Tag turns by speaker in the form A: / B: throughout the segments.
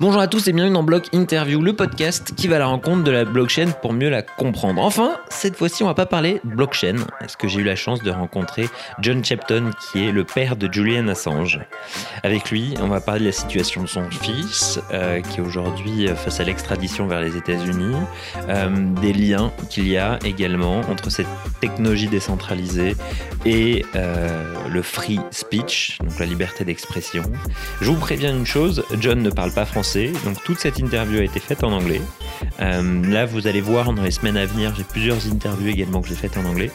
A: Bonjour à tous et bienvenue dans Block Interview, le podcast qui va à la rencontre de la blockchain pour mieux la comprendre. Enfin, cette fois-ci, on va pas parler blockchain, parce que j'ai eu la chance de rencontrer John Chepton, qui est le père de Julian Assange? Avec lui, on va parler de la situation de son fils, euh, qui est aujourd'hui euh, face à l'extradition vers les États-Unis, euh, des liens qu'il y a également entre cette technologie décentralisée et le free speech, donc la liberté d'expression. Je vous préviens une chose, John ne parle pas français, donc toute cette interview a été faite en anglais. Euh, là, vous allez voir dans les semaines à venir, j'ai plusieurs interviews également que j'ai faites en anglais.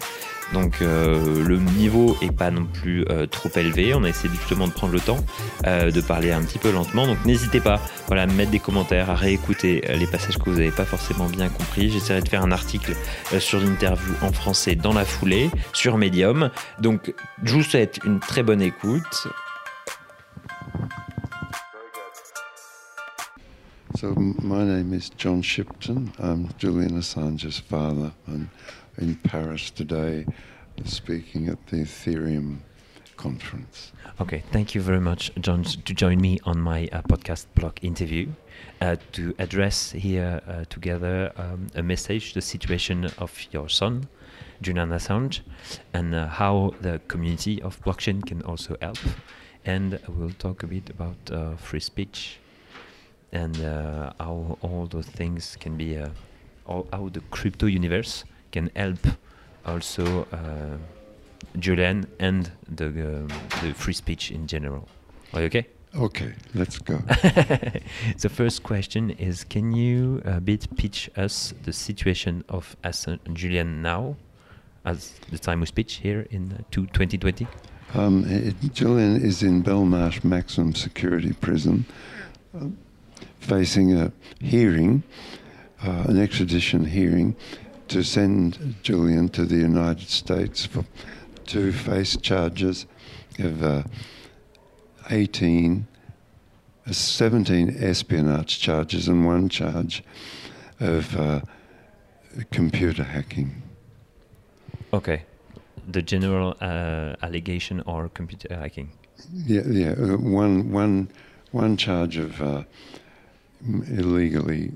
A: Donc euh, le niveau est pas non plus euh, trop élevé. On a essayé justement de prendre le temps de parler un petit peu lentement. Donc n'hésitez pas, voilà, à mettre des commentaires, à réécouter les passages que vous n'avez pas forcément bien compris. J'essaierai de faire un article sur l'interview en français dans la foulée sur Medium. Donc je vous souhaite une très bonne écoute.
B: So, my name is John Shipton. I'm Julian Assange's father. I'm in Paris today speaking at the Ethereum conference.
A: Okay, thank you very much, John, to join me on my uh, podcast Block Interview uh, to address here uh, together um, a message, the situation of your son, Julian Assange, and uh, how the community of blockchain can also help. And we'll talk a bit about uh, free speech and uh, how all those things can be, uh, all, how the crypto universe can help also uh, Julian and the um, the free speech in general. Are you okay?
B: Okay, let's go.
A: the first question is: Can you a bit pitch us the situation of Assange Julian now, as the time we speech here in 2020?
B: Um, Julian is in Belmarsh Maximum Security Prison. Um, facing a hearing, uh, an extradition hearing, to send Julian to the United States for, to face charges of uh, 18, uh, 17 espionage charges and one charge of uh, computer hacking.
A: Okay. The general uh, allegation or computer hacking?
B: Yeah, yeah. Uh, one, one, one charge of illegally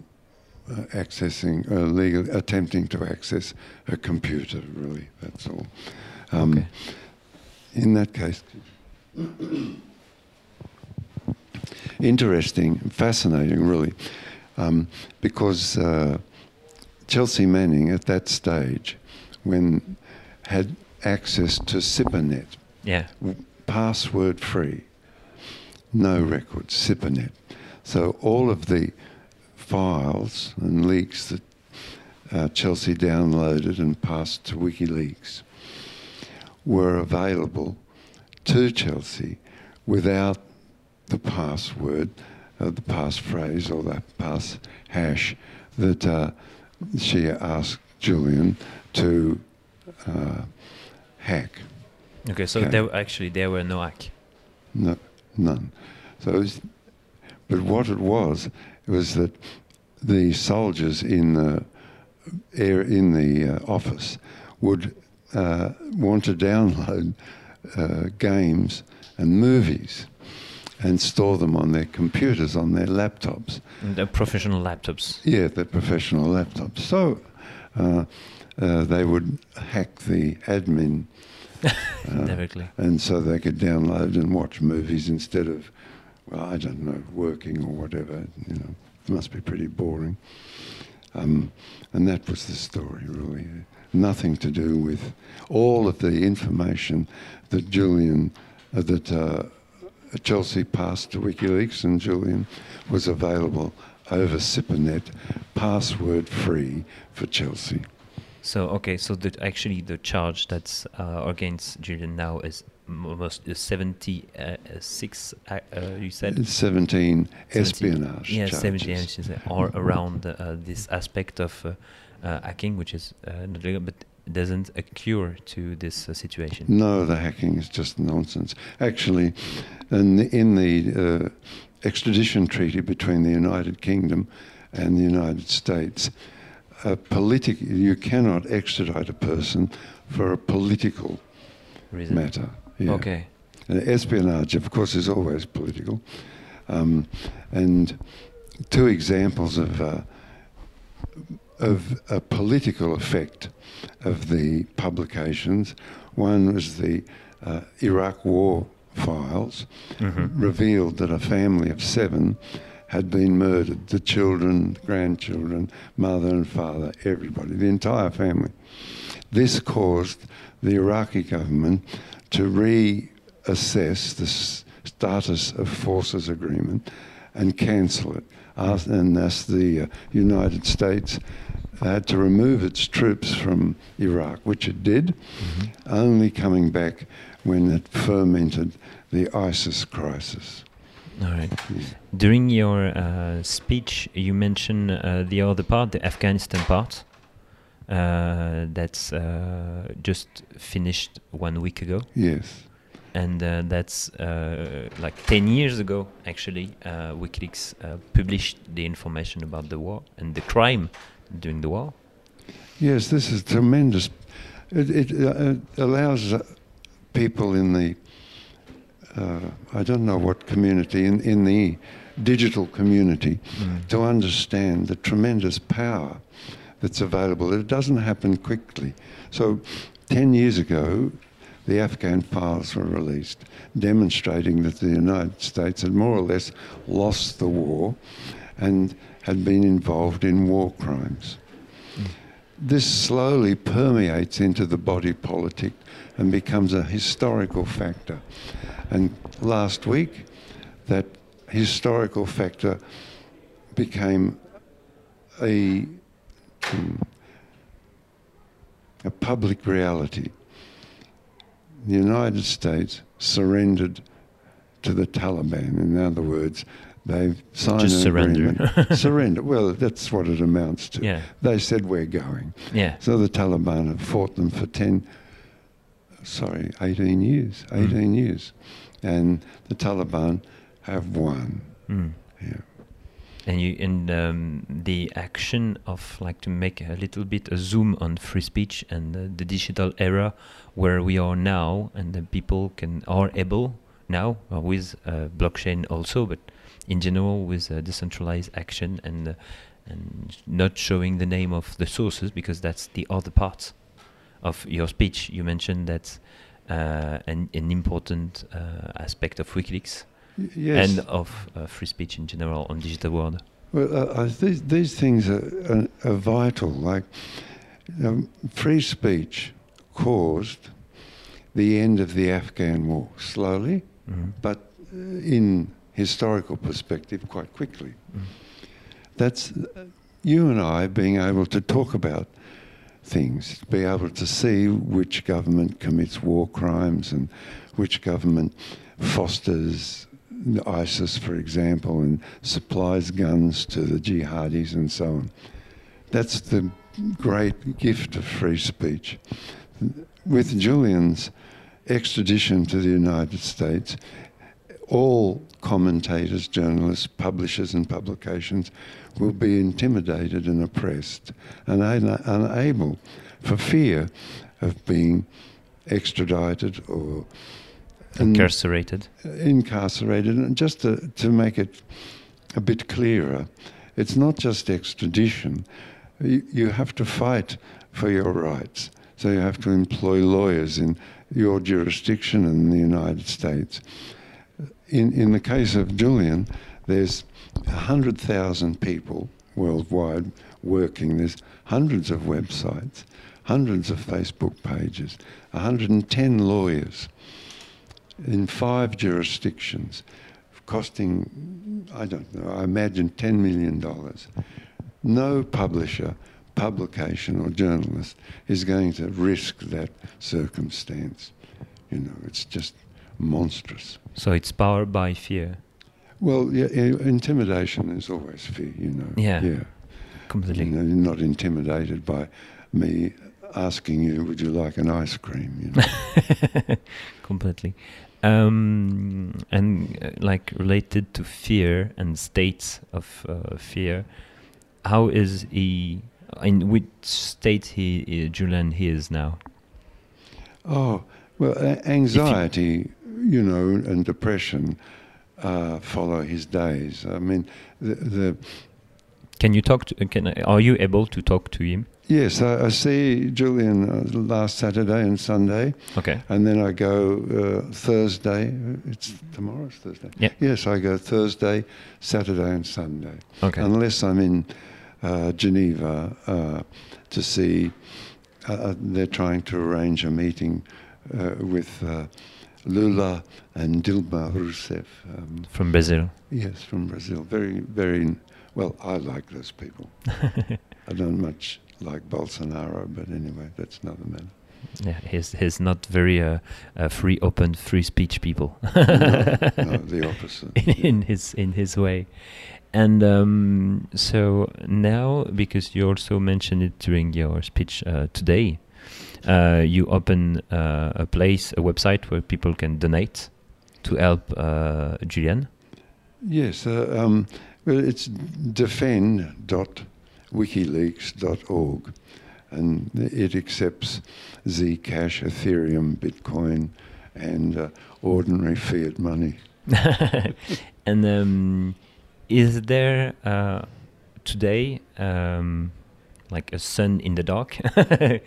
B: uh, accessing, uh, legal, attempting to access a computer. Really, that's all. Um, okay. In that case, interesting, fascinating, really, um, because uh, Chelsea Manning at that stage, when had access to SIPRNet,
A: yeah,
B: password free, no records, SIPRNet. So all of the files and leaks that uh, Chelsea downloaded and passed to WikiLeaks were available to Chelsea without the password, uh, the passphrase or the pass hash that uh, she asked Julian to uh, hack.
A: Okay, so okay. there actually there were no hack.
B: No, none. So it was but what it was, was that the soldiers in the air in the uh, office would uh, want to download uh, games and movies and store them on their computers, on their laptops.
A: The professional laptops.
B: Yeah, the professional laptops. So uh, uh, they would hack the admin. Uh, and so they could download and watch movies instead of well, I don't know, working or whatever. You know, it must be pretty boring. Um, and that was the story, really. Nothing to do with all of the information that Julian, uh, that uh, Chelsea passed to WikiLeaks, and Julian was available over SIPRNet, password free for Chelsea.
A: So okay, so the, actually the charge that's uh, against Julian now is almost 76 uh, uh, you said?
B: 17 espionage
A: yeah
B: charges.
A: 17 are around uh, this aspect of uh, uh, hacking which is not legal but doesn't occur to this situation.
B: No the hacking is just nonsense. Actually in the, in the extradition treaty between the United Kingdom and the United States a politic you cannot extradite a person for a political
A: Reason.
B: matter
A: yeah. Okay.
B: And espionage, of course, is always political. Um, and two examples of uh, of a political effect of the publications. One was the uh, Iraq War files,
A: Mhm.
B: revealed that a family of seven had been murdered the children, grandchildren, mother and father, everybody, the entire family. This caused the Iraqi government to reassess the status of forces agreement and cancel it. And thus the uh, United States had to remove its troops from Iraq, which it did, only coming back when it fermented the ISIS crisis.
A: All right. During your uh, speech, you mentioned uh, the other part, the Afghanistan part, that's uh, just finished one week ago,
B: Yes.
A: and uh, that's uh, like ten years ago. Actually, uh, WikiLeaks uh, published the information about the war and the crime during the war.
B: Yes, this is tremendous. It, it, uh, it allows uh, people in the, uh, I don't know what community, in, in the digital community, to understand the tremendous power that's available. It doesn't happen quickly. So, 10 years ago, the Afghan files were released, demonstrating that the United States had more or less lost the war and had been involved in war crimes. This slowly permeates into the body politic and becomes a historical factor. And last week, that historical factor became a, um, a public reality. The United States surrendered to the Taliban. In other words, they've signed
A: Just
B: an
A: surrender.
B: agreement. surrender. Well, that's what it amounts to.
A: Yeah.
B: They said we're going.
A: Yeah.
B: So the Taliban have fought them for 10, sorry, 18 years, 18 years. And the Taliban have won.
A: Mm.
B: Yeah.
A: And you and um, the action of like to make a little bit a zoom on free speech and uh, the digital era where we are now, and the people can are able now uh, with uh, blockchain also, but in general with uh, decentralized action and uh, and not showing the name of the sources because that's the other part of your speech. You mentioned that uh, an an important aspect of WikiLeaks
B: Yes.
A: and of uh, free speech in general on digital world.
B: Well, uh, uh, these, these things are, are, are vital. Like um, free speech caused the end of the Afghan war slowly,
A: Mhm.
B: but uh, in historical perspective, quite quickly.
A: Mm.
B: That's uh, you and I being able to talk about things, be able to see which government commits war crimes and which government fosters ISIS, for example, and supplies guns to the jihadis and so on. That's the great gift of free speech. With Julian's extradition to the United States, all commentators, journalists, publishers, and publications will be intimidated and oppressed and unable, for fear of being extradited or
A: Incarcerated.
B: incarcerated. And just to, to make it a bit clearer, it's not just extradition. You, you have to fight for your rights. So you have to employ lawyers in your jurisdiction in the United States. In, in the case of Julian, there's 100,000 people worldwide working. There's hundreds of websites, hundreds of Facebook pages, 110 lawyers in five jurisdictions, costing, I don't know, I imagine $10 million. No publisher, publication, or journalist is going to risk that circumstance. You know, it's just monstrous.
A: So it's powered by fear.
B: Well, yeah, intimidation is always fear, you know.
A: Yeah.
B: Yeah.
A: Completely.
B: You know, you're not intimidated by me asking you, would you like an ice cream? You know?
A: Completely. Um, and uh, like related to fear and states of uh, fear, how is he? In which state he, uh, Julian, he is now?
B: Oh, well, anxiety, you know, and depression uh, follow his days. I mean, the, the
C: Can you talk to? Can are you able to talk to him?
B: yes, I, I see Julian uh, last Saturday and Sunday,
C: Okay.
B: and then I go uh, Thursday. It's tomorrow's Thursday.
C: Yeah.
B: Yes, I go Thursday, Saturday, and Sunday.
C: Okay.
B: Unless I'm in uh, Geneva uh, to see, uh, uh, they're trying to arrange a meeting uh, with uh, Lula and Dilma Rousseff. Um,
C: From Brazil.
B: yes, from Brazil. Very, very. Well, I like those people. I don't much like Bolsonaro, but anyway, that's another matter.
C: Yeah, he's he's not very uh, uh, free, open, free speech people.
B: no, no, the opposite.
C: in his in his way. And um, so now, because you also mentioned it during your speech uh, today, uh, you open uh, a place, a website where people can donate to help uh, Julian.
B: Yes, uh, um, well, it's defend.wikileaks.org, and it accepts Zcash, Ethereum, Bitcoin, and uh, ordinary fiat money.
C: and um, is there uh, today um, like a sun in the dark that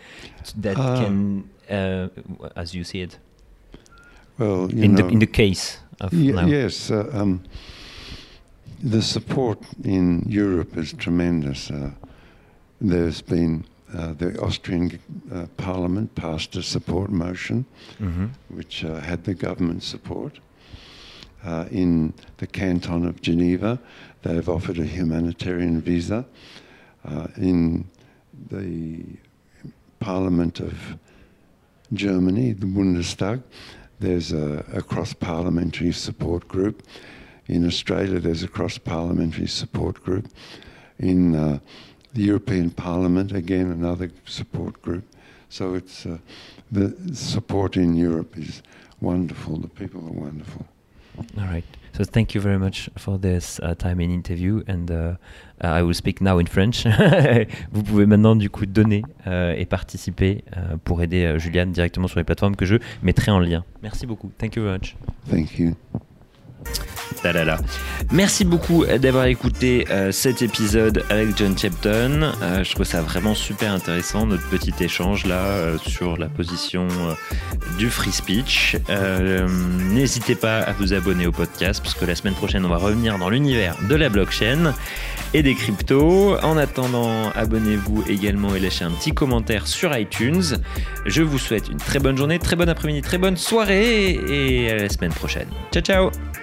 B: Uh,
C: can, uh, as you see it,
B: Well, you
C: in
B: know,
C: the in the case of now?
B: yes, uh, um, the support in Europe is tremendous. Uh, there's been uh, the Austrian uh, Parliament passed a support motion.
C: Mhm.
B: which uh, had the government support. Uh, in the canton of Geneva, they've offered a humanitarian visa. Uh, in the Parliament of Germany, the Bundestag, there's a, a cross parliamentary support group. In Australia, there's a cross parliamentary support group. In uh, the European Parliament, again, another support group. So it's uh, the support in Europe is wonderful. The people are wonderful.
C: All right. So thank you very much for this uh, time in interview and uh, uh, I will speak now in French. Vous pouvez maintenant du coup donner euh, et participer euh, pour aider euh, Juliane directement sur les plateformes que je mettrai en lien. Merci beaucoup. Thank you very much.
B: Thank you.
A: Merci beaucoup d'avoir écouté euh, cet épisode avec John Chepton. Euh, je trouve ça vraiment super intéressant, notre petit échange là euh, sur la position du free speech. N'hésitez pas à vous abonner au podcast parce que la semaine prochaine, on va revenir dans l'univers de la blockchain et des cryptos. En attendant, abonnez-vous également et lâchez un petit commentaire sur iTunes. Je vous souhaite une très bonne journée, très bon après-midi, très bonne soirée et à la semaine prochaine. Ciao ciao